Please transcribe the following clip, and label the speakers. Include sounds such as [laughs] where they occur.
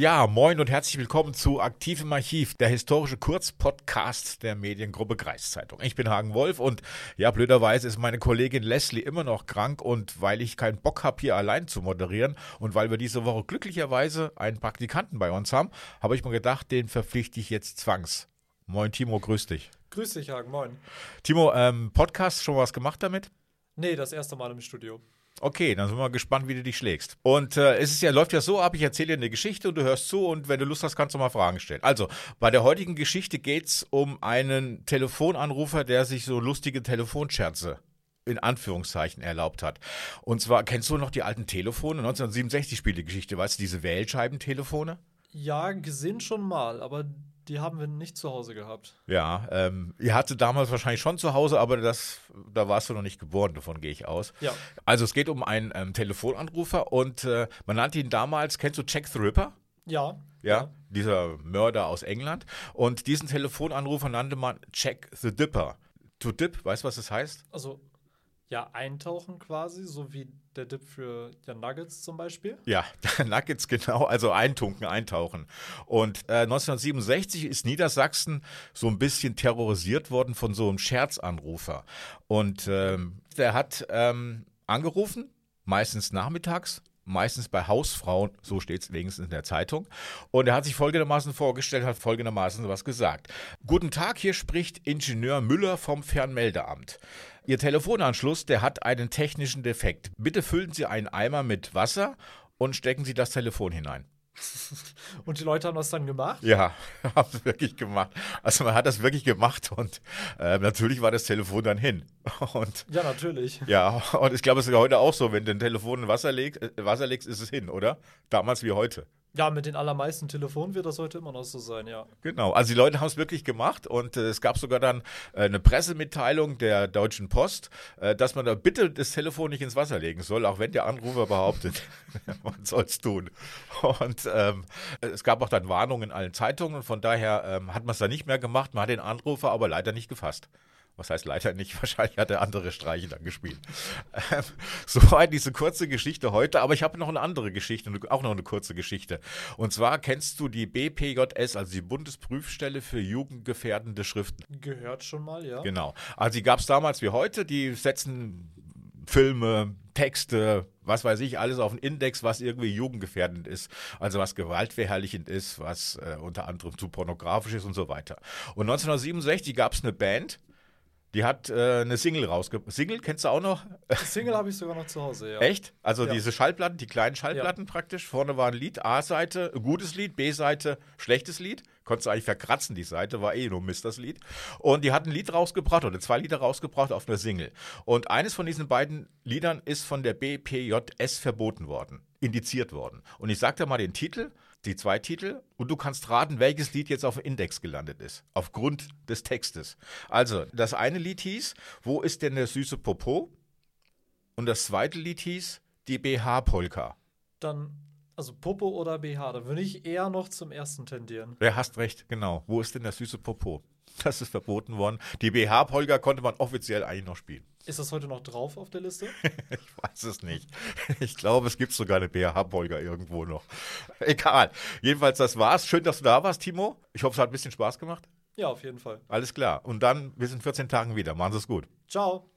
Speaker 1: Ja, moin und herzlich willkommen zu Aktiv im Archiv, der historische Kurzpodcast der Mediengruppe Kreiszeitung. Ich bin Hagen Wolf und ja, blöderweise ist meine Kollegin Leslie immer noch krank und weil ich keinen Bock habe, hier allein zu moderieren und weil wir diese Woche glücklicherweise einen Praktikanten bei uns haben, habe ich mir gedacht, den verpflichte ich jetzt zwangs. Moin Timo, grüß dich.
Speaker 2: Grüß dich, Hagen, moin.
Speaker 1: Timo, ähm, Podcast, schon was gemacht damit?
Speaker 2: Nee, das erste Mal im Studio.
Speaker 1: Okay, dann sind wir mal gespannt, wie du dich schlägst. Und äh, es ist ja, läuft ja so ab, ich erzähle dir eine Geschichte und du hörst zu und wenn du Lust hast, kannst du mal Fragen stellen. Also, bei der heutigen Geschichte geht es um einen Telefonanrufer, der sich so lustige Telefonscherze in Anführungszeichen erlaubt hat. Und zwar, kennst du noch die alten Telefone? 1967 spielt die Geschichte, weißt du, diese Wählscheibentelefone?
Speaker 2: Ja, gesehen schon mal, aber die haben wir nicht zu Hause gehabt.
Speaker 1: Ja, ähm, ihr hatte damals wahrscheinlich schon zu Hause, aber das, da warst du noch nicht geboren, davon gehe ich aus.
Speaker 2: Ja.
Speaker 1: Also es geht um einen ähm, Telefonanrufer und äh, man nannte ihn damals, kennst du Jack the Ripper?
Speaker 2: Ja.
Speaker 1: Ja, dieser Mörder aus England. Und diesen Telefonanrufer nannte man Jack the Dipper. To dip, weißt du, was das heißt?
Speaker 2: Also, ja, eintauchen quasi, so wie der Dip für ja, Nuggets zum Beispiel.
Speaker 1: Ja, [laughs] Nuggets genau, also eintunken, eintauchen. Und äh, 1967 ist Niedersachsen so ein bisschen terrorisiert worden von so einem Scherzanrufer. Und ähm, der hat ähm, angerufen, meistens nachmittags, meistens bei Hausfrauen, so steht es wenigstens in der Zeitung. Und er hat sich folgendermaßen vorgestellt, hat folgendermaßen was gesagt. Guten Tag, hier spricht Ingenieur Müller vom Fernmeldeamt. Ihr Telefonanschluss, der hat einen technischen Defekt. Bitte füllen Sie einen Eimer mit Wasser und stecken Sie das Telefon hinein. [laughs]
Speaker 2: Und die Leute haben das dann gemacht?
Speaker 1: Ja, [laughs] haben es wirklich gemacht. Also man hat das wirklich gemacht und äh, natürlich war das Telefon dann hin. [laughs] Und,
Speaker 2: ja, natürlich.
Speaker 1: Ja, und ich glaube, es ist heute auch so, wenn du ein Telefon in Wasser legst, äh, Wasser legst, ist es hin, oder? Damals wie heute.
Speaker 2: Ja, mit den allermeisten Telefonen wird das heute immer noch so sein, ja.
Speaker 1: Genau, also die Leute haben es wirklich gemacht und äh, es gab sogar dann äh, eine Pressemitteilung der Deutschen Post, äh, dass man da bitte das Telefon nicht ins Wasser legen soll, auch wenn der Anrufer behauptet, [laughs] man soll es tun. Und ähm, es gab auch dann Warnungen in allen Zeitungen, von daher ähm, hat man es dann nicht mehr gemacht, man hat den Anrufer aber leider nicht gefasst. Was heißt leider nicht? [laughs] Wahrscheinlich hat er andere Streiche dann gespielt. Ähm, soweit diese kurze Geschichte heute. Aber ich habe noch eine andere Geschichte, auch noch eine kurze Geschichte. Und zwar kennst du die BPJS, also die Bundesprüfstelle für jugendgefährdende Schriften.
Speaker 2: Gehört schon mal, ja.
Speaker 1: Genau. Also die gab es damals wie heute. Die setzen Filme, Texte, was weiß ich, alles auf den Index, was irgendwie jugendgefährdend ist, also was gewaltverherrlichend ist, was äh, unter anderem zu pornografisch ist und so weiter. Und 1967 gab es eine Band, die hat äh, eine Single rausgebracht. Single kennst du auch noch?
Speaker 2: Single habe ich sogar noch zu Hause, ja.
Speaker 1: Echt? Also
Speaker 2: ja.
Speaker 1: diese Schallplatten, die kleinen Schallplatten ja. praktisch. Vorne war ein Lied, A-Seite, gutes Lied, B-Seite, schlechtes Lied. Konntest du eigentlich verkratzen, die Seite, war eh nur Mist, das Lied. Und die hat ein Lied rausgebracht oder zwei Lieder rausgebracht auf einer Single. Und eines von diesen beiden Liedern ist von der BPJS verboten worden, indiziert worden. Und ich sag dir mal den Titel die zwei Titel und du kannst raten, welches Lied jetzt auf dem Index gelandet ist, aufgrund des Textes. Also, das eine Lied hieß, Wo ist denn der süße Popo? Und das zweite Lied hieß, die BH-Polka.
Speaker 2: Dann, also Popo oder BH, da würde ich eher noch zum ersten tendieren.
Speaker 1: Ja, hast recht, genau. Wo ist denn der süße Popo? Das ist verboten worden. Die BH-Polka konnte man offiziell eigentlich noch spielen.
Speaker 2: Ist das heute noch drauf auf der Liste? [laughs]
Speaker 1: ich weiß es nicht. Ich glaube, es gibt sogar eine BH-Polka irgendwo noch. Egal. Jedenfalls, das war's. Schön, dass du da warst, Timo. Ich hoffe, es hat ein bisschen Spaß gemacht.
Speaker 2: Ja, auf jeden Fall.
Speaker 1: Alles klar. Und dann bis in 14 Tagen wieder. Machen Sie es gut.
Speaker 2: Ciao.